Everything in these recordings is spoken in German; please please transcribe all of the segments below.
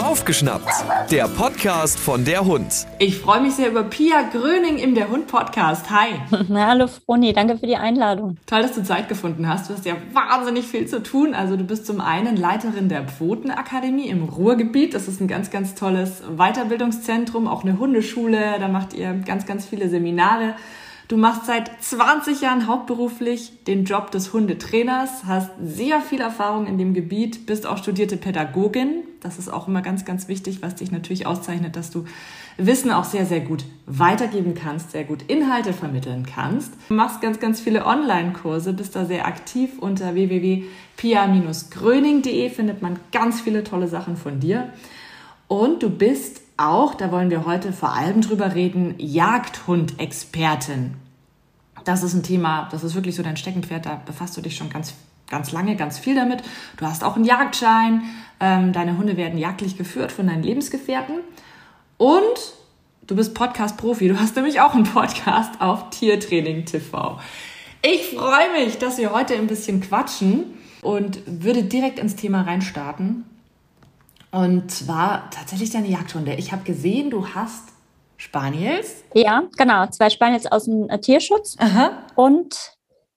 Aufgeschnappt, der Podcast von der Hund. Ich freue mich sehr über Pia Gröning im Der Hund Podcast. Hi. Na, hallo Froni, danke für die Einladung. Toll, dass du Zeit gefunden hast. Du hast ja wahnsinnig viel zu tun. Also du bist zum einen Leiterin der Pfotenakademie im Ruhrgebiet. Das ist ein ganz, ganz tolles Weiterbildungszentrum, auch eine Hundeschule. Da macht ihr ganz, ganz viele Seminare. Du machst seit 20 Jahren hauptberuflich den Job des Hundetrainers, hast sehr viel Erfahrung in dem Gebiet, bist auch studierte Pädagogin. Das ist auch immer ganz, ganz wichtig, was dich natürlich auszeichnet, dass du Wissen auch sehr, sehr gut weitergeben kannst, sehr gut Inhalte vermitteln kannst. Du machst ganz, ganz viele Online-Kurse, bist da sehr aktiv unter www.pia-gröning.de findet man ganz viele tolle Sachen von dir. Und du bist auch, da wollen wir heute vor allem drüber reden, Jagdhund-Expertin. Das ist ein Thema, das ist wirklich so dein Steckenpferd, da befasst du dich schon ganz, ganz lange, ganz viel damit. Du hast auch einen Jagdschein, ähm, deine Hunde werden jagdlich geführt von deinen Lebensgefährten und du bist Podcast-Profi, du hast nämlich auch einen Podcast auf Tiertraining TV. Ich freue mich, dass wir heute ein bisschen quatschen und würde direkt ins Thema reinstarten. Und zwar tatsächlich deine Jagdhunde. Ich habe gesehen, du hast Spaniels. Ja, genau. Zwei Spaniels aus dem äh, Tierschutz. Aha. Und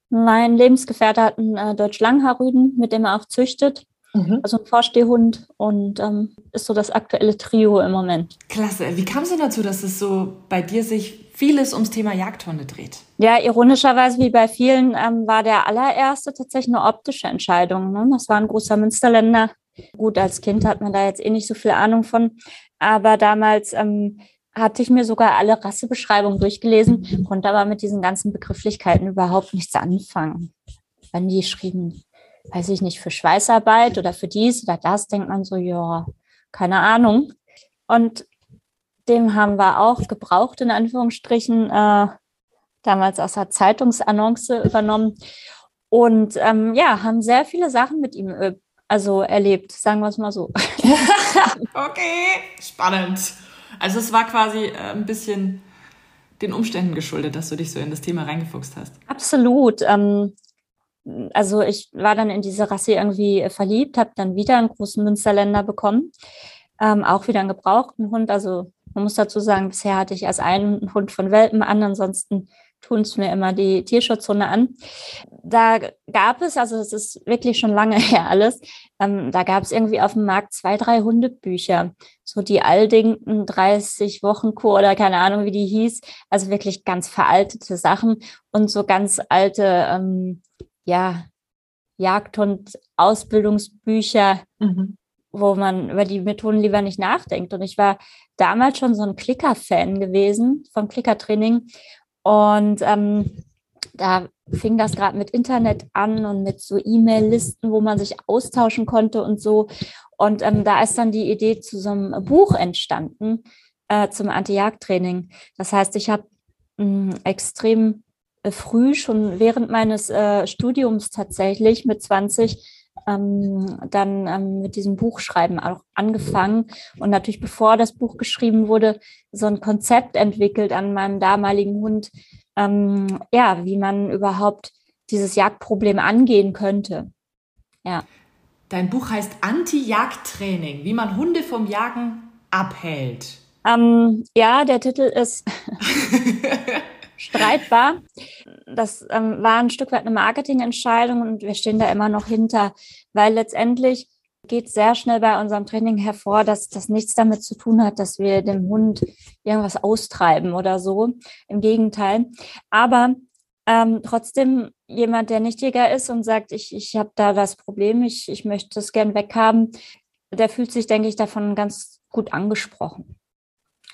mein Lebensgefährte hat einen äh, Deutsch-Langhaarrüden, mit dem er auch züchtet. Mhm. Also ein Vorstehhund und ähm, ist so das aktuelle Trio im Moment. Klasse. Wie kam es denn dazu, dass es so bei dir sich vieles ums Thema Jagdhunde dreht? Ja, ironischerweise wie bei vielen ähm, war der allererste tatsächlich eine optische Entscheidung. Ne? Das war ein großer Münsterländer, Gut, als Kind hat man da jetzt eh nicht so viel Ahnung von, aber damals ähm, hatte ich mir sogar alle Rassebeschreibungen durchgelesen, konnte aber mit diesen ganzen Begrifflichkeiten überhaupt nichts anfangen. Wenn die schrieben, weiß ich nicht, für Schweißarbeit oder für dies oder das, denkt man so, ja, keine Ahnung. Und dem haben wir auch gebraucht, in Anführungsstrichen, äh, damals aus der Zeitungsannonce übernommen. Und ähm, ja, haben sehr viele Sachen mit ihm äh, also erlebt, sagen wir es mal so. okay, spannend. Also es war quasi äh, ein bisschen den Umständen geschuldet, dass du dich so in das Thema reingefuchst hast. Absolut. Ähm, also ich war dann in diese Rasse irgendwie verliebt, habe dann wieder einen großen Münsterländer bekommen, ähm, auch wieder einen gebrauchten Hund. Also man muss dazu sagen, bisher hatte ich erst einen Hund von Welpen an, ansonsten tun es mir immer die Tierschutzhunde an. Da gab es, also es ist wirklich schon lange her alles, ähm, da gab es irgendwie auf dem Markt zwei, drei Hundebücher. So die Aldington 30 Wochen Kur oder keine Ahnung, wie die hieß. Also wirklich ganz veraltete Sachen und so ganz alte, ähm, ja, Jagdhund-Ausbildungsbücher, mhm. wo man über die Methoden lieber nicht nachdenkt. Und ich war damals schon so ein Klicker-Fan gewesen vom Klickertraining und ähm, da fing das gerade mit Internet an und mit so E-Mail-Listen, wo man sich austauschen konnte und so. Und ähm, da ist dann die Idee zu so einem Buch entstanden äh, zum Anti-Jagd-Training. Das heißt, ich habe hm, extrem äh, früh, schon während meines äh, Studiums tatsächlich mit 20, ähm, dann ähm, mit diesem Buchschreiben auch angefangen und natürlich bevor das Buch geschrieben wurde, so ein Konzept entwickelt an meinem damaligen Hund, ähm, ja, wie man überhaupt dieses Jagdproblem angehen könnte. Ja. Dein Buch heißt Anti-Jagdtraining, wie man Hunde vom Jagen abhält. Ähm, ja, der Titel ist streitbar. Das ähm, war ein Stück weit eine Marketingentscheidung und wir stehen da immer noch hinter, weil letztendlich geht sehr schnell bei unserem Training hervor, dass das nichts damit zu tun hat, dass wir dem Hund irgendwas austreiben oder so. Im Gegenteil. Aber ähm, trotzdem jemand, der nicht Jäger ist und sagt, ich, ich habe da das Problem, ich, ich möchte es gern weghaben, der fühlt sich, denke ich, davon ganz gut angesprochen.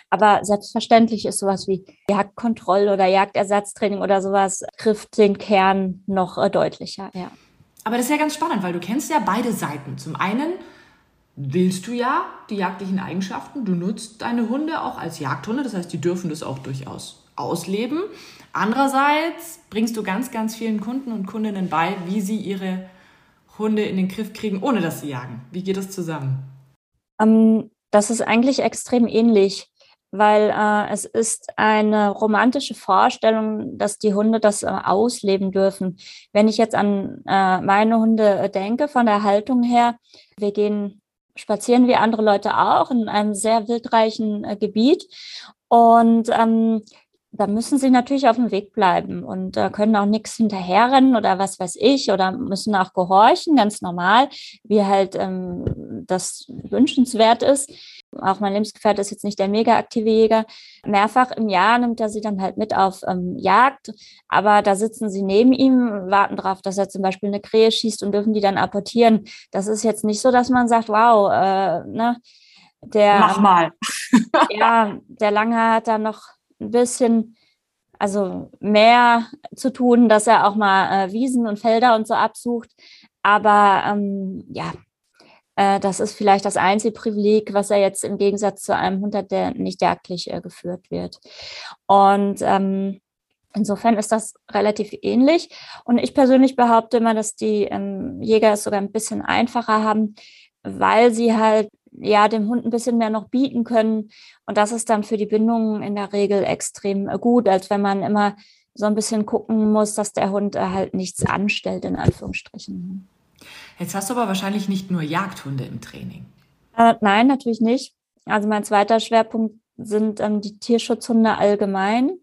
Aber selbstverständlich ist sowas wie Jagdkontroll- oder Jagdersatztraining oder sowas trifft den Kern noch äh, deutlicher, ja. Aber das ist ja ganz spannend, weil du kennst ja beide Seiten. Zum einen willst du ja die jagdlichen Eigenschaften. Du nutzt deine Hunde auch als Jagdhunde, das heißt, die dürfen das auch durchaus ausleben. Andererseits bringst du ganz, ganz vielen Kunden und Kundinnen bei, wie sie ihre Hunde in den Griff kriegen, ohne dass sie jagen. Wie geht das zusammen? Ähm, das ist eigentlich extrem ähnlich weil äh, es ist eine romantische Vorstellung, dass die Hunde das äh, ausleben dürfen. Wenn ich jetzt an äh, meine Hunde denke, von der Haltung her, wir gehen spazieren wie andere Leute auch in einem sehr wildreichen äh, Gebiet. Und ähm, da müssen sie natürlich auf dem Weg bleiben und äh, können auch nichts hinterherrennen oder was weiß ich oder müssen auch gehorchen, ganz normal, wie halt ähm, das wünschenswert ist. Auch mein Lebensgefährte ist jetzt nicht der mega aktive Jäger. Mehrfach im Jahr nimmt er sie dann halt mit auf ähm, Jagd, aber da sitzen sie neben ihm, warten darauf, dass er zum Beispiel eine Krähe schießt und dürfen die dann apportieren. Das ist jetzt nicht so, dass man sagt, wow, äh, ne, der. Mach mal. ja, der Lange hat da noch ein bisschen, also mehr zu tun, dass er auch mal äh, Wiesen und Felder und so absucht. Aber ähm, ja, äh, das ist vielleicht das einzige Privileg, was er jetzt im Gegensatz zu einem Hund hat, der nicht jagdlich äh, geführt wird. Und ähm, Insofern ist das relativ ähnlich. Und ich persönlich behaupte immer, dass die ähm, Jäger es sogar ein bisschen einfacher haben, weil sie halt ja dem Hund ein bisschen mehr noch bieten können. Und das ist dann für die Bindung in der Regel extrem äh, gut, als wenn man immer so ein bisschen gucken muss, dass der Hund äh, halt nichts anstellt, in Anführungsstrichen. Jetzt hast du aber wahrscheinlich nicht nur Jagdhunde im Training. Äh, nein, natürlich nicht. Also mein zweiter Schwerpunkt sind ähm, die Tierschutzhunde allgemein,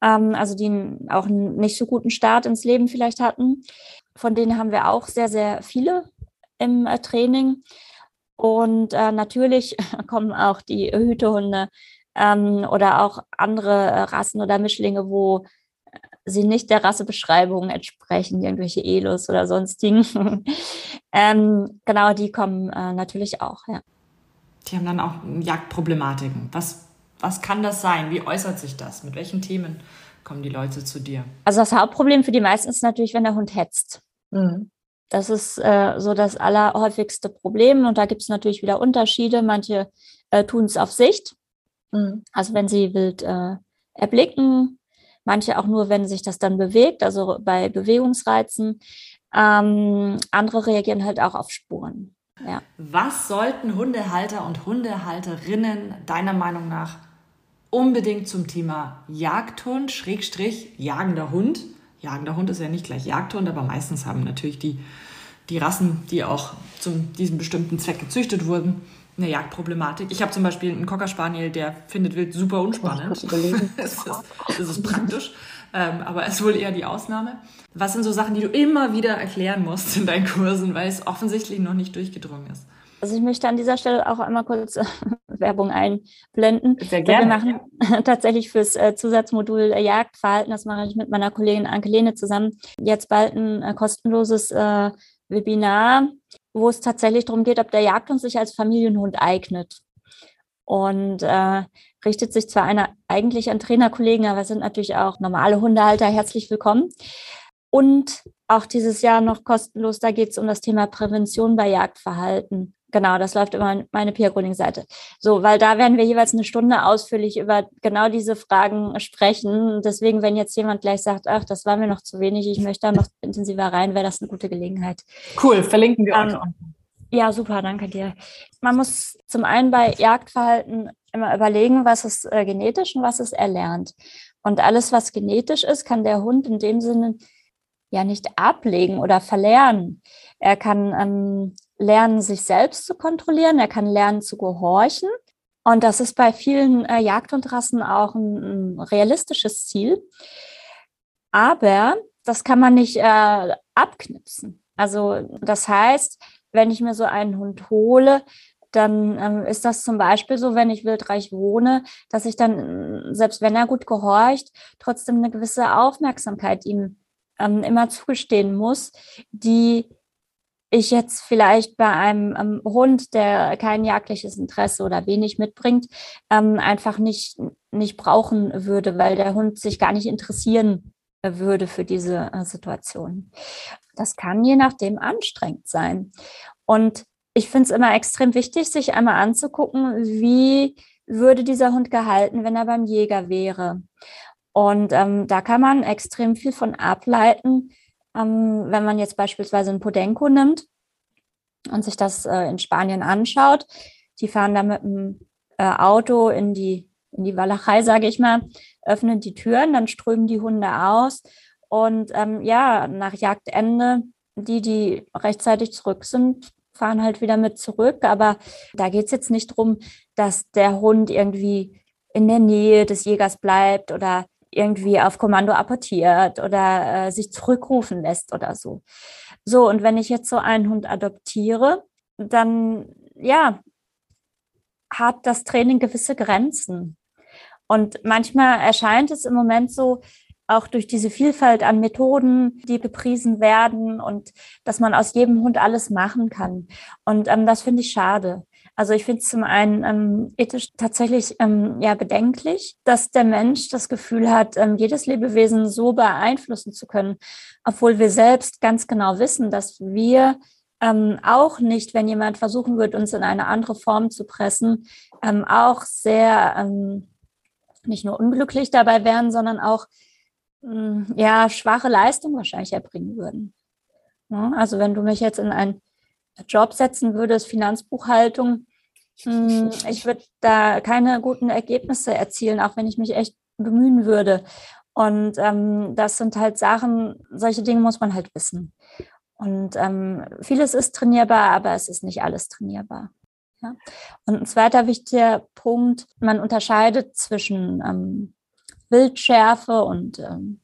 ähm, also die auch einen nicht so guten Start ins Leben vielleicht hatten. Von denen haben wir auch sehr, sehr viele im äh, Training. Und äh, natürlich kommen auch die Hütehunde ähm, oder auch andere äh, Rassen oder Mischlinge, wo sie nicht der Rassebeschreibung entsprechen, irgendwelche Elos oder sonstigen. ähm, genau, die kommen äh, natürlich auch, ja. Die haben dann auch Jagdproblematiken. Was, was kann das sein? Wie äußert sich das? Mit welchen Themen kommen die Leute zu dir? Also das Hauptproblem für die meisten ist natürlich, wenn der Hund hetzt. Mhm. Das ist äh, so das allerhäufigste Problem. Und da gibt es natürlich wieder Unterschiede. Manche äh, tun es auf Sicht, mhm. also wenn sie wild äh, erblicken. Manche auch nur, wenn sich das dann bewegt, also bei Bewegungsreizen. Ähm, andere reagieren halt auch auf Spuren. Ja. Was sollten Hundehalter und Hundehalterinnen deiner Meinung nach unbedingt zum Thema Jagdhund, Schrägstrich, jagender Hund jagender Hund ist ja nicht gleich Jagdhund, aber meistens haben natürlich die, die Rassen, die auch zu diesem bestimmten Zweck gezüchtet wurden, eine Jagdproblematik. Ich habe zum Beispiel einen Cocker Spaniel, der findet Wild super unspannend. das, ist, das ist praktisch, ähm, aber ist wohl eher die Ausnahme. Was sind so Sachen, die du immer wieder erklären musst in deinen Kursen, weil es offensichtlich noch nicht durchgedrungen ist? Also ich möchte an dieser Stelle auch einmal kurz äh, Werbung einblenden. Sehr gerne. Wir machen tatsächlich fürs äh, Zusatzmodul äh, Jagdverhalten, das mache ich mit meiner Kollegin Anke Lehne zusammen, jetzt bald ein kostenloses Webinar, wo es tatsächlich darum geht, ob der Jagdhund sich als Familienhund eignet. Und äh, richtet sich zwar einer eigentlich an Trainerkollegen, aber es sind natürlich auch normale Hundehalter herzlich willkommen. Und auch dieses Jahr noch kostenlos, da geht es um das Thema Prävention bei Jagdverhalten. Genau, das läuft über meine Peer-Coding-Seite. So, weil da werden wir jeweils eine Stunde ausführlich über genau diese Fragen sprechen. Deswegen, wenn jetzt jemand gleich sagt, ach, das war mir noch zu wenig, ich möchte da noch intensiver rein, wäre das eine gute Gelegenheit. Cool, verlinken wir ähm, euch. Ja, super, danke dir. Man muss zum einen bei Jagdverhalten immer überlegen, was ist äh, genetisch und was ist erlernt. Und alles, was genetisch ist, kann der Hund in dem Sinne ja nicht ablegen oder verlernen. Er kann ähm, lernen, sich selbst zu kontrollieren. Er kann lernen zu gehorchen. Und das ist bei vielen äh, Jagdhundrassen auch ein, ein, realistisches Ziel. Aber das kann man nicht äh, abknipsen. Also das heißt, wenn ich mir so einen Hund hole, dann ähm, ist das zum Beispiel so, wenn ich wildreich wohne, dass ich dann, selbst wenn er gut gehorcht, trotzdem eine gewisse Aufmerksamkeit ihm ähm, immer zugestehen muss, die ich jetzt vielleicht bei einem ähm, Hund, der kein jagdliches Interesse oder wenig mitbringt, ähm, einfach nicht, nicht brauchen würde, weil der Hund sich gar nicht interessieren würde für diese äh, Situation. Das kann je nachdem anstrengend sein. Und ich finde es immer extrem wichtig, sich einmal anzugucken, wie würde dieser Hund gehalten, wenn er beim Jäger wäre. Und ähm, da kann man extrem viel von ableiten, ähm, wenn man jetzt beispielsweise einen Podenco nimmt und sich das äh, in Spanien anschaut. Die fahren da mit dem äh, Auto in die, in die Walachei, sage ich mal, öffnen die Türen, dann strömen die Hunde aus. Und ähm, ja, nach Jagdende, die, die rechtzeitig zurück sind, fahren halt wieder mit zurück. Aber da geht es jetzt nicht darum, dass der Hund irgendwie in der Nähe des Jägers bleibt oder irgendwie auf Kommando apportiert oder äh, sich zurückrufen lässt oder so. So, und wenn ich jetzt so einen Hund adoptiere, dann ja, hat das Training gewisse Grenzen. Und manchmal erscheint es im Moment so, auch durch diese Vielfalt an Methoden, die gepriesen werden und dass man aus jedem Hund alles machen kann. Und ähm, das finde ich schade. Also ich finde es zum einen ähm, ethisch tatsächlich ähm, ja bedenklich, dass der Mensch das Gefühl hat, ähm, jedes Lebewesen so beeinflussen zu können, obwohl wir selbst ganz genau wissen, dass wir ähm, auch nicht, wenn jemand versuchen wird, uns in eine andere Form zu pressen, ähm, auch sehr ähm, nicht nur unglücklich dabei wären, sondern auch mm, ja schwache Leistung wahrscheinlich erbringen würden. Ja, also wenn du mich jetzt in einen Job setzen würdest, Finanzbuchhaltung, hm, ich würde da keine guten Ergebnisse erzielen, auch wenn ich mich echt bemühen würde. Und ähm, das sind halt Sachen, solche Dinge muss man halt wissen. Und ähm, vieles ist trainierbar, aber es ist nicht alles trainierbar. Ja? Und ein zweiter wichtiger Punkt, man unterscheidet zwischen ähm, Bildschärfe und ähm,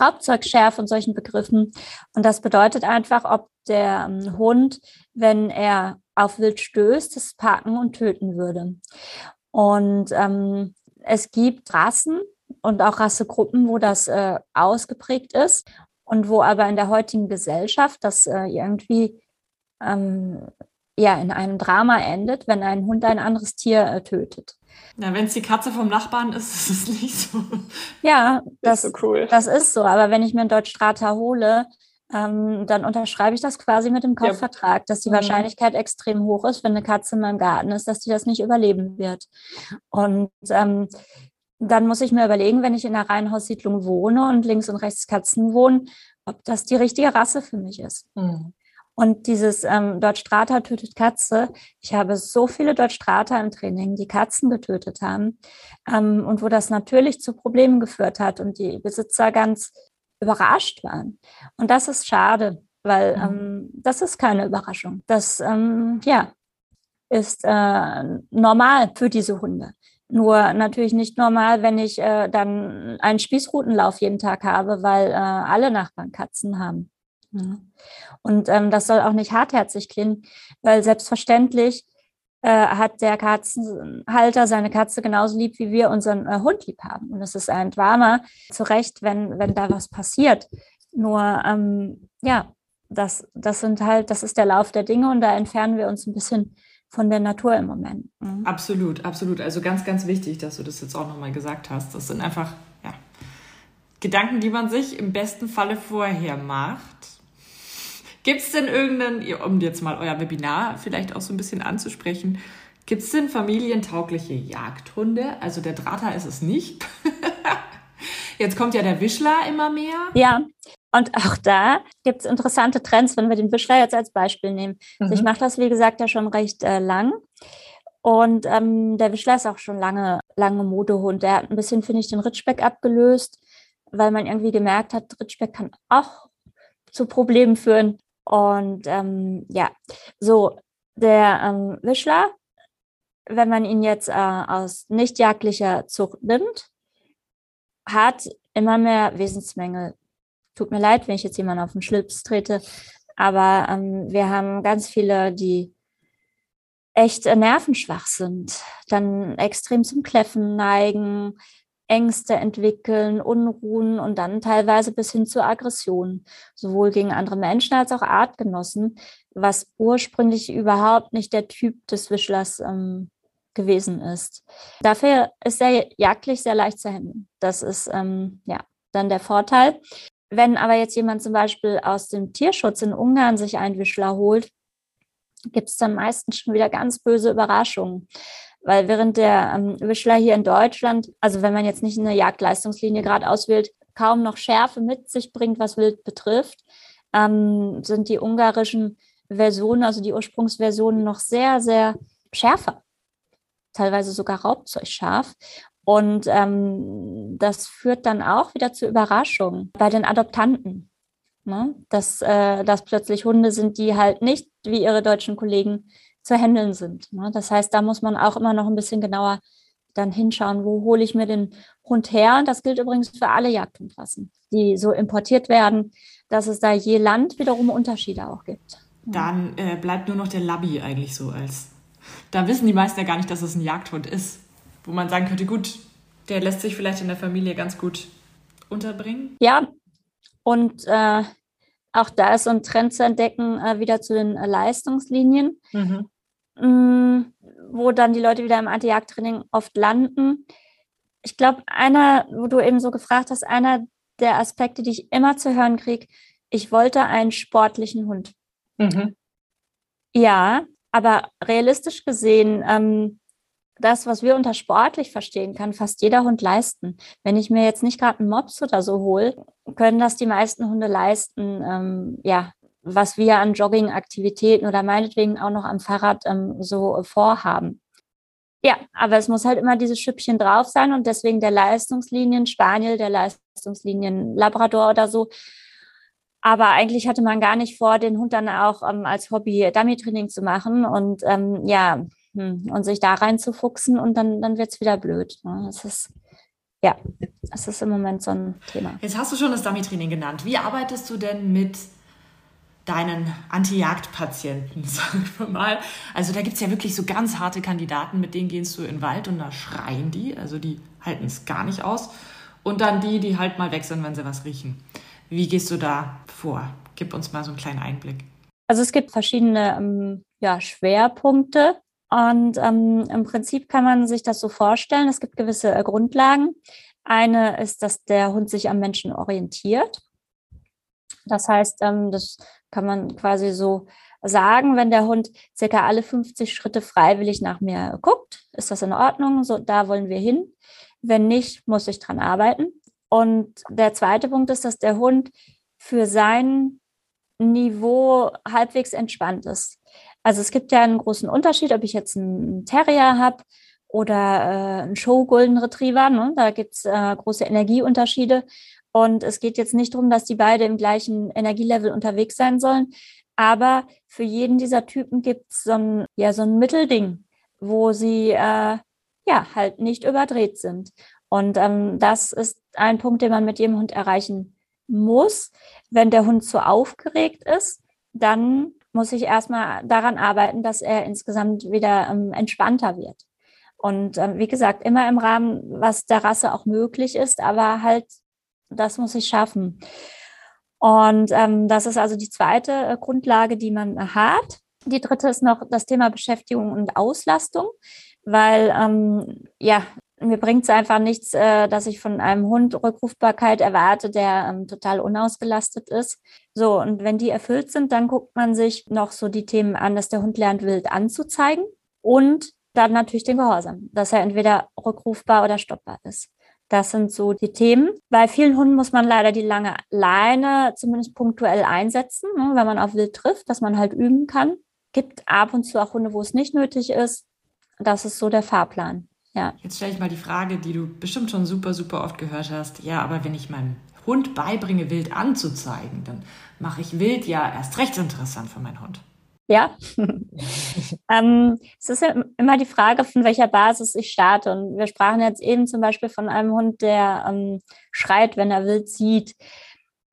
Raubzeugschärfe und solchen Begriffen. Und das bedeutet einfach, ob der ähm, Hund, wenn er auf Wild stößt, das packen und töten würde. Und ähm, es gibt Rassen und auch Rassegruppen, wo das äh, ausgeprägt ist und wo aber in der heutigen Gesellschaft das äh, irgendwie ähm, ja in einem Drama endet, wenn ein Hund ein anderes Tier äh, tötet. Ja, wenn es die Katze vom Nachbarn ist, ist es nicht so. Ja, das, ist so cool. das ist so. Aber wenn ich mir einen Deutschstrater hole, ähm, dann unterschreibe ich das quasi mit dem Kaufvertrag, ja. dass die mhm. Wahrscheinlichkeit mhm. extrem hoch ist, wenn eine Katze in meinem Garten ist, dass die das nicht überleben wird. Und ähm, dann muss ich mir überlegen, wenn ich in einer Reihenhaussiedlung wohne und links und rechts Katzen wohnen, ob das die richtige Rasse für mich ist. Mhm. Und dieses ähm, Deutschstrater tötet Katze, ich habe so viele Deutschstrater im Training, die Katzen getötet haben ähm, und wo das natürlich zu Problemen geführt hat und die Besitzer ganz überrascht waren. Und das ist schade, weil mhm. ähm, das ist keine Überraschung. Das ähm, ja, ist äh, normal für diese Hunde. Nur natürlich nicht normal, wenn ich äh, dann einen Spießrutenlauf jeden Tag habe, weil äh, alle Nachbarn Katzen haben. Mhm. Und ähm, das soll auch nicht hartherzig klingen, weil selbstverständlich äh, hat der Katzenhalter seine Katze genauso lieb, wie wir unseren äh, Hund lieb haben. Und es ist ein Drama, zu Recht, wenn, wenn da was passiert. Nur, ähm, ja, das, das sind halt, das ist der Lauf der Dinge und da entfernen wir uns ein bisschen von der Natur im Moment. Mhm. Absolut, absolut. Also ganz, ganz wichtig, dass du das jetzt auch nochmal gesagt hast. Das sind einfach ja, Gedanken, die man sich im besten Falle vorher macht Gibt es denn irgendeinen, um jetzt mal euer Webinar vielleicht auch so ein bisschen anzusprechen, gibt es denn familientaugliche Jagdhunde? Also der Drata ist es nicht. Jetzt kommt ja der Wischler immer mehr. Ja, und auch da gibt es interessante Trends, wenn wir den Wischler jetzt als Beispiel nehmen. Mhm. Also ich mhm. mache das, wie gesagt, ja schon recht äh, lang. Und ähm, der Wischler ist auch schon lange, lange Modehund. Der hat ein bisschen, finde ich, den Ritschbeck abgelöst, weil man irgendwie gemerkt hat, Ritschbeck kann auch zu Problemen führen. Und ähm, ja, so der ähm, Wischler, wenn man ihn jetzt äh, aus nicht jagdlicher Zucht nimmt, hat immer mehr Wesensmängel. Tut mir leid, wenn ich jetzt jemanden auf den Schlips trete, aber ähm, wir haben ganz viele, die echt nervenschwach sind, dann extrem zum Kläffen neigen, Ängste entwickeln, Unruhen und dann teilweise bis hin zur Aggression, sowohl gegen andere Menschen als auch Artgenossen, was ursprünglich überhaupt nicht der Typ des Wischlers ähm, gewesen ist. Dafür ist er jagdlich sehr leicht zu handeln. Das ist ähm, ja dann der Vorteil. Wenn aber jetzt jemand zum Beispiel aus dem Tierschutz in Ungarn sich einen Wischler holt, gibt es dann meistens schon wieder ganz böse Überraschungen. Weil während der ähm, Wischler hier in Deutschland, also wenn man jetzt nicht eine Jagdleistungslinie gerade auswählt, kaum noch Schärfe mit sich bringt, was Wild betrifft, ähm, sind die ungarischen Versionen, also die Ursprungsversionen, noch sehr, sehr schärfer. Teilweise sogar raubzeugscharf. Und ähm, das führt dann auch wieder zu Überraschungen bei den Adoptanten. Ne? Dass, äh, dass plötzlich Hunde sind, die halt nicht wie ihre deutschen Kollegen zu handeln sind. Ne? Das heißt, da muss man auch immer noch ein bisschen genauer dann hinschauen, wo hole ich mir den Hund her. Und das gilt übrigens für alle Jagdhundrassen, die so importiert werden, dass es da je Land wiederum Unterschiede auch gibt. Dann äh, bleibt nur noch der Labby eigentlich so als. Da wissen die meisten ja gar nicht, dass es ein Jagdhund ist. Wo man sagen könnte, gut, der lässt sich vielleicht in der Familie ganz gut unterbringen. Ja, und äh, auch da ist so ein Trend zu entdecken, äh, wieder zu den äh, Leistungslinien. Mhm. Mm, wo dann die Leute wieder im Anti-Jagd-Training oft landen. Ich glaube, einer, wo du eben so gefragt hast, einer der Aspekte, die ich immer zu hören kriege, ich wollte einen sportlichen Hund. Mhm. Ja, aber realistisch gesehen, ähm, das, was wir unter sportlich verstehen, kann fast jeder Hund leisten. Wenn ich mir jetzt nicht gerade einen Mops oder so hole, können das die meisten Hunde leisten, ähm, ja, was wir an Jogging-Aktivitäten oder meinetwegen auch noch am Fahrrad ähm, so vorhaben. Ja, aber es muss halt immer dieses Schüppchen drauf sein und deswegen der Leistungslinien Spaniel, der Leistungslinien Labrador oder so. Aber eigentlich hatte man gar nicht vor, den Hund dann auch ähm, als Hobby Dummy-Training zu machen und ähm, ja, hm, und sich da reinzufuchsen und dann, dann wird es wieder blöd. Ne? Das ist, ja, das ist im Moment so ein Thema. Jetzt hast du schon das Dummy-Training genannt. Wie arbeitest du denn mit deinen Anti-Jagd-Patienten, sagen wir mal. Also da gibt es ja wirklich so ganz harte Kandidaten, mit denen gehst du in den Wald und da schreien die, also die halten es gar nicht aus. Und dann die, die halt mal weg sind, wenn sie was riechen. Wie gehst du da vor? Gib uns mal so einen kleinen Einblick. Also es gibt verschiedene ähm, ja, Schwerpunkte und ähm, im Prinzip kann man sich das so vorstellen. Es gibt gewisse äh, Grundlagen. Eine ist, dass der Hund sich am Menschen orientiert. Das heißt, ähm, das kann man quasi so sagen, wenn der Hund circa alle 50 Schritte freiwillig nach mir guckt, ist das in Ordnung, so da wollen wir hin. Wenn nicht, muss ich dran arbeiten. Und der zweite Punkt ist, dass der Hund für sein Niveau halbwegs entspannt ist. Also es gibt ja einen großen Unterschied, ob ich jetzt einen Terrier habe oder äh, einen Show Golden Retriever. Ne? Da gibt es äh, große Energieunterschiede. Und es geht jetzt nicht darum, dass die beide im gleichen Energielevel unterwegs sein sollen. Aber für jeden dieser Typen gibt es so ein, ja, so ein Mittelding, wo sie äh, ja halt nicht überdreht sind. Und ähm, das ist ein Punkt, den man mit jedem Hund erreichen muss. Wenn der Hund zu aufgeregt ist, dann muss ich erstmal daran arbeiten, dass er insgesamt wieder ähm, entspannter wird. Und ähm, wie gesagt, immer im Rahmen, was der Rasse auch möglich ist, aber halt das muss ich schaffen. Und ähm, das ist also die zweite äh, Grundlage, die man hat. Die dritte ist noch das Thema Beschäftigung und Auslastung, weil ähm, ja, mir bringt es einfach nichts, äh, dass ich von einem Hund Rückrufbarkeit erwarte, der ähm, total unausgelastet ist. So, und wenn die erfüllt sind, dann guckt man sich noch so die Themen an, dass der Hund lernt, wild anzuzeigen und dann natürlich den Gehorsam, dass er entweder rückrufbar oder stoppbar ist. Das sind so die Themen. Bei vielen Hunden muss man leider die lange Leine zumindest punktuell einsetzen, ne, wenn man auf Wild trifft, dass man halt üben kann. Gibt ab und zu auch Hunde, wo es nicht nötig ist. Das ist so der Fahrplan. Ja. Jetzt stelle ich mal die Frage, die du bestimmt schon super, super oft gehört hast. Ja, aber wenn ich meinem Hund beibringe, Wild anzuzeigen, dann mache ich Wild ja erst recht interessant für meinen Hund. Ja, ähm, es ist ja immer die Frage, von welcher Basis ich starte. Und wir sprachen jetzt eben zum Beispiel von einem Hund, der ähm, schreit, wenn er wild sieht.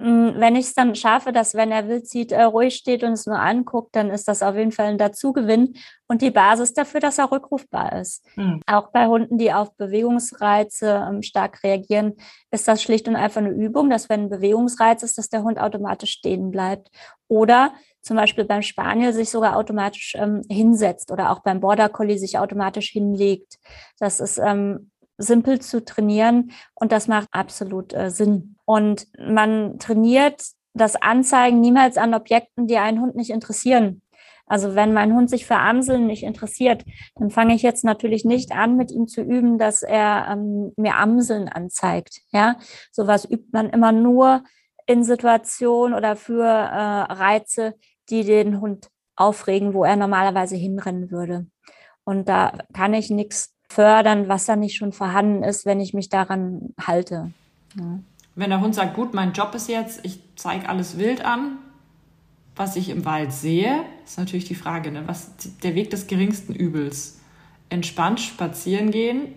Hm, wenn ich es dann schaffe, dass wenn er wild sieht, er ruhig steht und es nur anguckt, dann ist das auf jeden Fall ein Dazugewinn und die Basis dafür, dass er rückrufbar ist. Mhm. Auch bei Hunden, die auf Bewegungsreize ähm, stark reagieren, ist das schlicht und einfach eine Übung, dass wenn ein Bewegungsreiz ist, dass der Hund automatisch stehen bleibt. Oder zum Beispiel beim Spaniel sich sogar automatisch ähm, hinsetzt oder auch beim Border Collie sich automatisch hinlegt. Das ist ähm, simpel zu trainieren und das macht absolut äh, Sinn. Und man trainiert das Anzeigen niemals an Objekten, die einen Hund nicht interessieren. Also wenn mein Hund sich für Amseln nicht interessiert, dann fange ich jetzt natürlich nicht an, mit ihm zu üben, dass er ähm, mir Amseln anzeigt. Ja, sowas übt man immer nur in Situationen oder für äh, Reize, die den Hund aufregen, wo er normalerweise hinrennen würde. Und da kann ich nichts fördern, was da nicht schon vorhanden ist, wenn ich mich daran halte. Ja. Wenn der Hund sagt, gut, mein Job ist jetzt, ich zeige alles wild an, was ich im Wald sehe, ist natürlich die Frage, ne? was der Weg des geringsten Übels. Entspannt spazieren gehen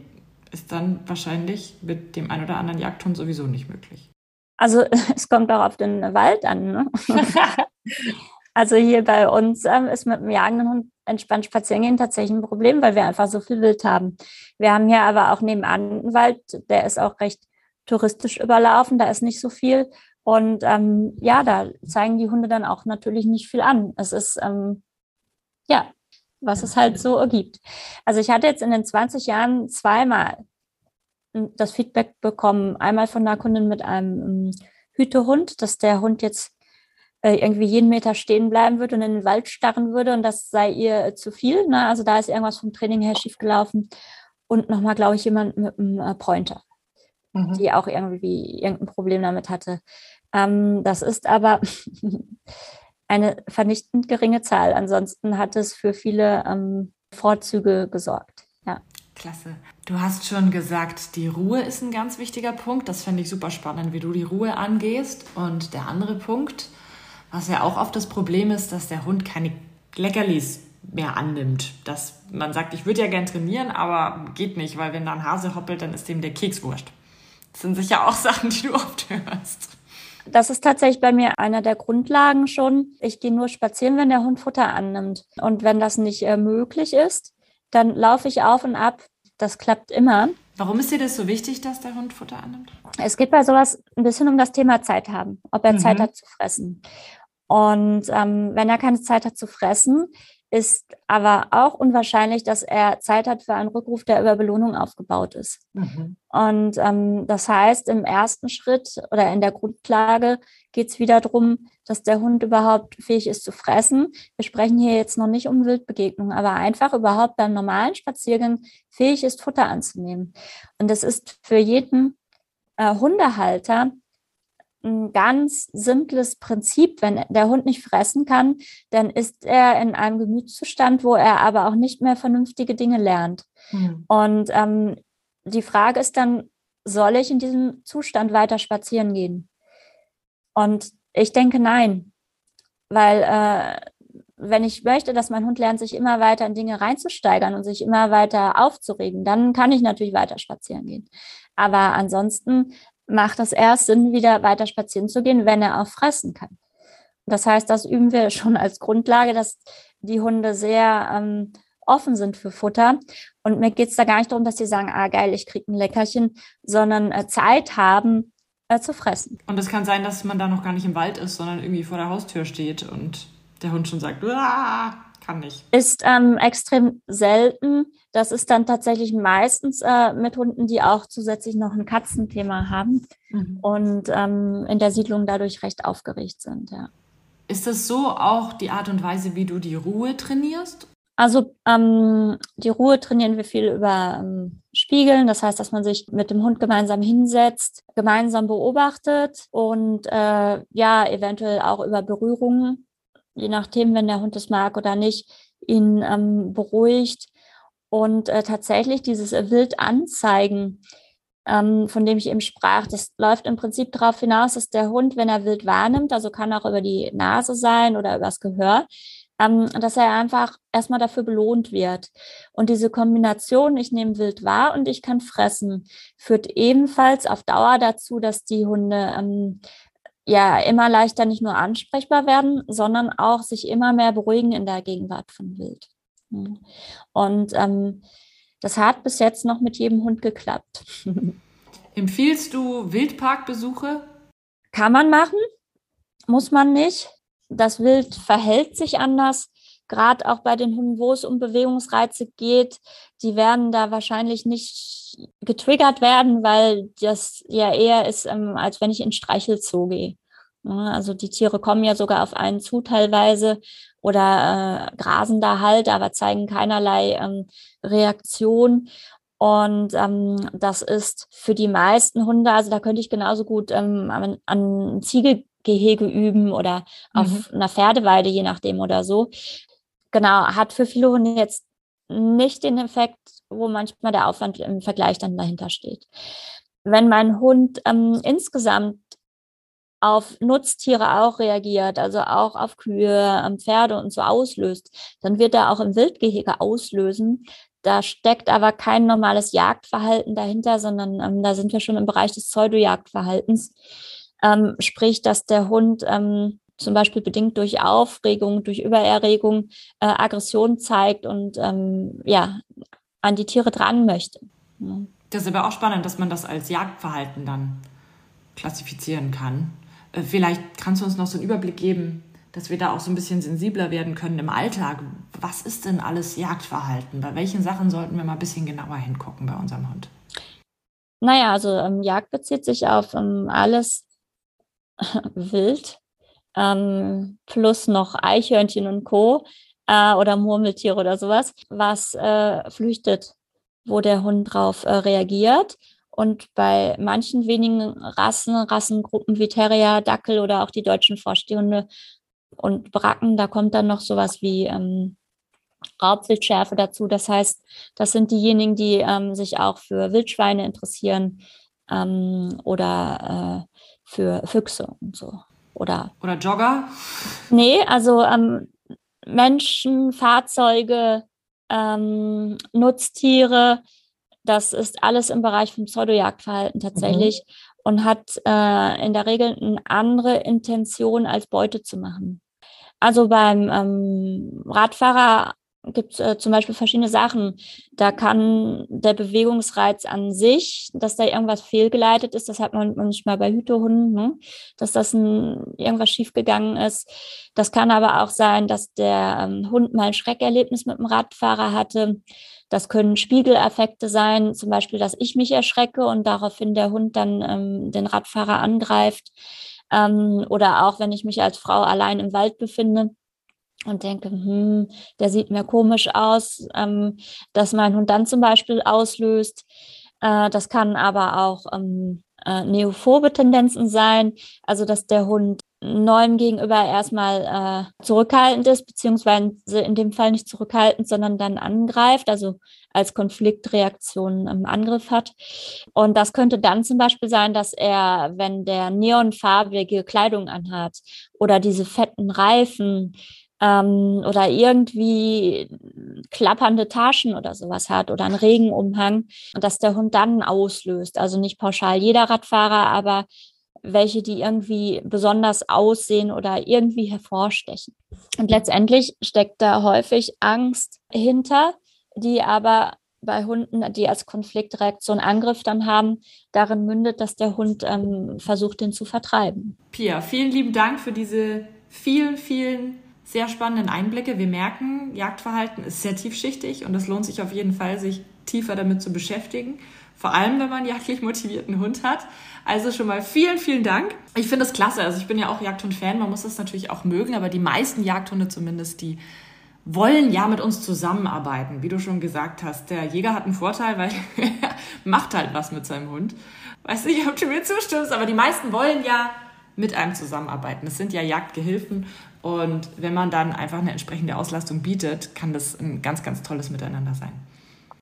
ist dann wahrscheinlich mit dem ein oder anderen Jagdhund sowieso nicht möglich. Also es kommt auch auf den Wald an. Ne? also hier bei uns ähm, ist mit dem jagenden Hund entspannt spazieren gehen tatsächlich ein Problem, weil wir einfach so viel Wild haben. Wir haben hier aber auch nebenan einen Wald, der ist auch recht touristisch überlaufen, da ist nicht so viel. Und ähm, ja, da zeigen die Hunde dann auch natürlich nicht viel an. Es ist, ähm, ja, was es halt so ergibt. Also ich hatte jetzt in den 20 Jahren zweimal das Feedback bekommen. Einmal von einer Kundin mit einem ähm, Hütehund, dass der Hund jetzt irgendwie jeden Meter stehen bleiben würde und in den Wald starren würde und das sei ihr zu viel. Ne? Also da ist irgendwas vom Training her schiefgelaufen. Und nochmal, glaube ich, jemand mit einem äh, Pointer, mhm. die auch irgendwie irgendein Problem damit hatte. Ähm, das ist aber eine vernichtend geringe Zahl. Ansonsten hat es für viele ähm, Vorzüge gesorgt. Ja. Klasse. Du hast schon gesagt, die Ruhe ist ein ganz wichtiger Punkt. Das fände ich super spannend, wie du die Ruhe angehst. Und der andere Punkt, was ja auch oft das Problem ist, dass der Hund keine Leckerlis mehr annimmt. Dass man sagt, ich würde ja gern trainieren, aber geht nicht, weil wenn da ein Hase hoppelt, dann ist dem der Keks wurscht. Das sind sicher auch Sachen, die du oft hörst. Das ist tatsächlich bei mir einer der Grundlagen schon. Ich gehe nur spazieren, wenn der Hund Futter annimmt. Und wenn das nicht äh, möglich ist, dann laufe ich auf und ab. Das klappt immer. Warum ist dir das so wichtig, dass der Hund Futter annimmt? Es geht bei sowas ein bisschen um das Thema Zeit haben, ob er mhm. Zeit hat zu fressen. Und ähm, wenn er keine Zeit hat zu fressen, ist aber auch unwahrscheinlich, dass er Zeit hat für einen Rückruf, der über Belohnung aufgebaut ist. Mhm. Und ähm, das heißt, im ersten Schritt oder in der Grundlage geht es wieder darum, dass der Hund überhaupt fähig ist zu fressen. Wir sprechen hier jetzt noch nicht um Wildbegegnungen, aber einfach überhaupt beim normalen Spaziergang fähig ist, Futter anzunehmen. Und das ist für jeden äh, Hundehalter ein ganz simples Prinzip. Wenn der Hund nicht fressen kann, dann ist er in einem Gemütszustand, wo er aber auch nicht mehr vernünftige Dinge lernt. Mhm. Und ähm, die Frage ist dann, soll ich in diesem Zustand weiter spazieren gehen? Und ich denke nein, weil äh, wenn ich möchte, dass mein Hund lernt, sich immer weiter in Dinge reinzusteigern und sich immer weiter aufzuregen, dann kann ich natürlich weiter spazieren gehen. Aber ansonsten macht es erst Sinn, wieder weiter spazieren zu gehen, wenn er auch fressen kann. Das heißt, das üben wir schon als Grundlage, dass die Hunde sehr ähm, offen sind für Futter. Und mir geht es da gar nicht darum, dass sie sagen, ah geil, ich kriege ein Leckerchen, sondern äh, Zeit haben äh, zu fressen. Und es kann sein, dass man da noch gar nicht im Wald ist, sondern irgendwie vor der Haustür steht und der Hund schon sagt, kann nicht. Ist ähm, extrem selten. Das ist dann tatsächlich meistens äh, mit Hunden, die auch zusätzlich noch ein Katzenthema haben mhm. und ähm, in der Siedlung dadurch recht aufgeregt sind. Ja. Ist das so auch die Art und Weise, wie du die Ruhe trainierst? Also ähm, die Ruhe trainieren wir viel über ähm, Spiegeln. Das heißt, dass man sich mit dem Hund gemeinsam hinsetzt, gemeinsam beobachtet und äh, ja, eventuell auch über Berührungen je nachdem, wenn der Hund es mag oder nicht, ihn ähm, beruhigt. Und äh, tatsächlich dieses Wild anzeigen, ähm, von dem ich eben sprach, das läuft im Prinzip darauf hinaus, dass der Hund, wenn er Wild wahrnimmt, also kann auch über die Nase sein oder übers Gehör, ähm, dass er einfach erstmal dafür belohnt wird. Und diese Kombination, ich nehme Wild wahr und ich kann fressen, führt ebenfalls auf Dauer dazu, dass die Hunde ähm, ja immer leichter nicht nur ansprechbar werden, sondern auch sich immer mehr beruhigen in der Gegenwart von Wild. Hm. Und ähm, das hat bis jetzt noch mit jedem Hund geklappt. Empfiehlst du Wildparkbesuche? Kann man machen, muss man nicht. Das Wild verhält sich anders, gerade auch bei den Hunden, wo es um Bewegungsreize geht. Die werden da wahrscheinlich nicht getriggert werden, weil das ja eher ist, ähm, als wenn ich in Streichelzoo gehe. Also die Tiere kommen ja sogar auf einen zu teilweise oder äh, grasen da halt, aber zeigen keinerlei ähm, Reaktion. Und ähm, das ist für die meisten Hunde, also da könnte ich genauso gut ähm, an, an Ziegelgehege üben oder auf mhm. einer Pferdeweide, je nachdem oder so. Genau, hat für viele Hunde jetzt nicht den Effekt, wo manchmal der Aufwand im Vergleich dann dahinter steht. wenn mein Hund ähm, insgesamt auf Nutztiere auch reagiert, also auch auf Kühe, ähm, Pferde und so auslöst, dann wird er auch im Wildgehege auslösen. Da steckt aber kein normales Jagdverhalten dahinter, sondern ähm, da sind wir schon im Bereich des Pseudo-Jagdverhaltens. Ähm, sprich, dass der Hund ähm, zum Beispiel bedingt durch Aufregung, durch Übererregung äh, Aggression zeigt und ähm, ja, an die Tiere dran möchte. Das ist aber auch spannend, dass man das als Jagdverhalten dann klassifizieren kann. Äh, vielleicht kannst du uns noch so einen Überblick geben, dass wir da auch so ein bisschen sensibler werden können im Alltag. Was ist denn alles Jagdverhalten? Bei welchen Sachen sollten wir mal ein bisschen genauer hingucken bei unserem Hund? Naja, also ähm, Jagd bezieht sich auf ähm, alles wild, ähm, plus noch Eichhörnchen und Co. Äh, oder Murmeltiere oder sowas, was äh, flüchtet, wo der Hund drauf äh, reagiert. Und bei manchen wenigen Rassen, Rassengruppen wie Terrier, Dackel oder auch die deutschen Vorstehhunde und Bracken, da kommt dann noch sowas wie ähm, Raubwildschärfe dazu. Das heißt, das sind diejenigen, die ähm, sich auch für Wildschweine interessieren ähm, oder äh, für Füchse und so. Oder, oder Jogger? Nee, also ähm, Menschen, Fahrzeuge, ähm, Nutztiere, das ist alles im Bereich vom Pseudojagdverhalten tatsächlich mhm. und hat äh, in der Regel eine andere Intention als Beute zu machen. Also beim ähm, Radfahrer gibt es äh, zum Beispiel verschiedene Sachen. Da kann der Bewegungsreiz an sich, dass da irgendwas fehlgeleitet ist, das hat man manchmal bei Hütehunden, ne? dass das ein, irgendwas schiefgegangen ist. Das kann aber auch sein, dass der ähm, Hund mal ein Schreckerlebnis mit dem Radfahrer hatte. Das können Spiegeleffekte sein, zum Beispiel, dass ich mich erschrecke und daraufhin der Hund dann ähm, den Radfahrer angreift. Ähm, oder auch, wenn ich mich als Frau allein im Wald befinde und denke, hm, der sieht mir komisch aus, ähm, dass mein Hund dann zum Beispiel auslöst. Äh, das kann aber auch ähm, äh, neophobe Tendenzen sein, also dass der Hund Neuem gegenüber erstmal äh, zurückhaltend ist, beziehungsweise in dem Fall nicht zurückhaltend, sondern dann angreift, also als Konfliktreaktion im Angriff hat. Und das könnte dann zum Beispiel sein, dass er, wenn der neonfarbige Kleidung anhat oder diese fetten Reifen, ähm, oder irgendwie klappernde Taschen oder sowas hat oder einen Regenumhang und dass der Hund dann auslöst. Also nicht pauschal jeder Radfahrer, aber welche, die irgendwie besonders aussehen oder irgendwie hervorstechen. Und letztendlich steckt da häufig Angst hinter, die aber bei Hunden, die als Konfliktreaktion Angriff dann haben, darin mündet, dass der Hund ähm, versucht, den zu vertreiben. Pia, vielen lieben Dank für diese vielen, vielen sehr spannenden Einblicke. Wir merken, Jagdverhalten ist sehr tiefschichtig und es lohnt sich auf jeden Fall, sich tiefer damit zu beschäftigen. Vor allem, wenn man einen jagdlich motivierten Hund hat. Also schon mal vielen, vielen Dank. Ich finde das klasse. Also ich bin ja auch Jagdhund-Fan. Man muss das natürlich auch mögen. Aber die meisten Jagdhunde zumindest, die wollen ja mit uns zusammenarbeiten. Wie du schon gesagt hast, der Jäger hat einen Vorteil, weil er macht halt was mit seinem Hund. Weiß nicht, ob du mir zustimmst, aber die meisten wollen ja mit einem zusammenarbeiten. Das sind ja Jagdgehilfen und wenn man dann einfach eine entsprechende Auslastung bietet, kann das ein ganz, ganz tolles Miteinander sein.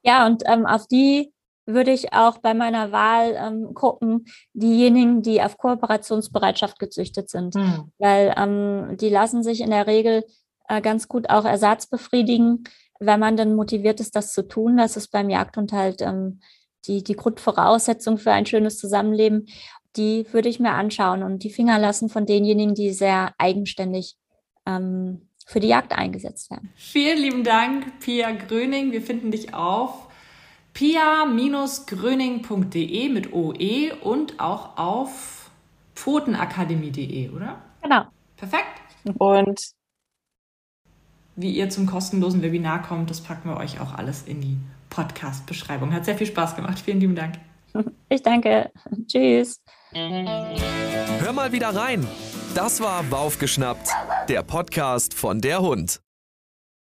Ja, und ähm, auf die würde ich auch bei meiner Wahl ähm, gucken, diejenigen, die auf Kooperationsbereitschaft gezüchtet sind. Mhm. Weil ähm, die lassen sich in der Regel äh, ganz gut auch Ersatz befriedigen, wenn man dann motiviert ist, das zu tun. Das ist beim Jagdhund halt ähm, die, die Grundvoraussetzung für ein schönes Zusammenleben. Die würde ich mir anschauen und die Finger lassen von denjenigen, die sehr eigenständig ähm, für die Jagd eingesetzt werden. Vielen lieben Dank, Pia Gröning. Wir finden dich auf pia-gröning.de mit OE und auch auf pfotenakademie.de, oder? Genau. Perfekt. Und wie ihr zum kostenlosen Webinar kommt, das packen wir euch auch alles in die Podcast-Beschreibung. Hat sehr viel Spaß gemacht. Vielen lieben Dank. Ich danke. Tschüss. Hör mal wieder rein. Das war Waufgeschnappt, der Podcast von der Hund.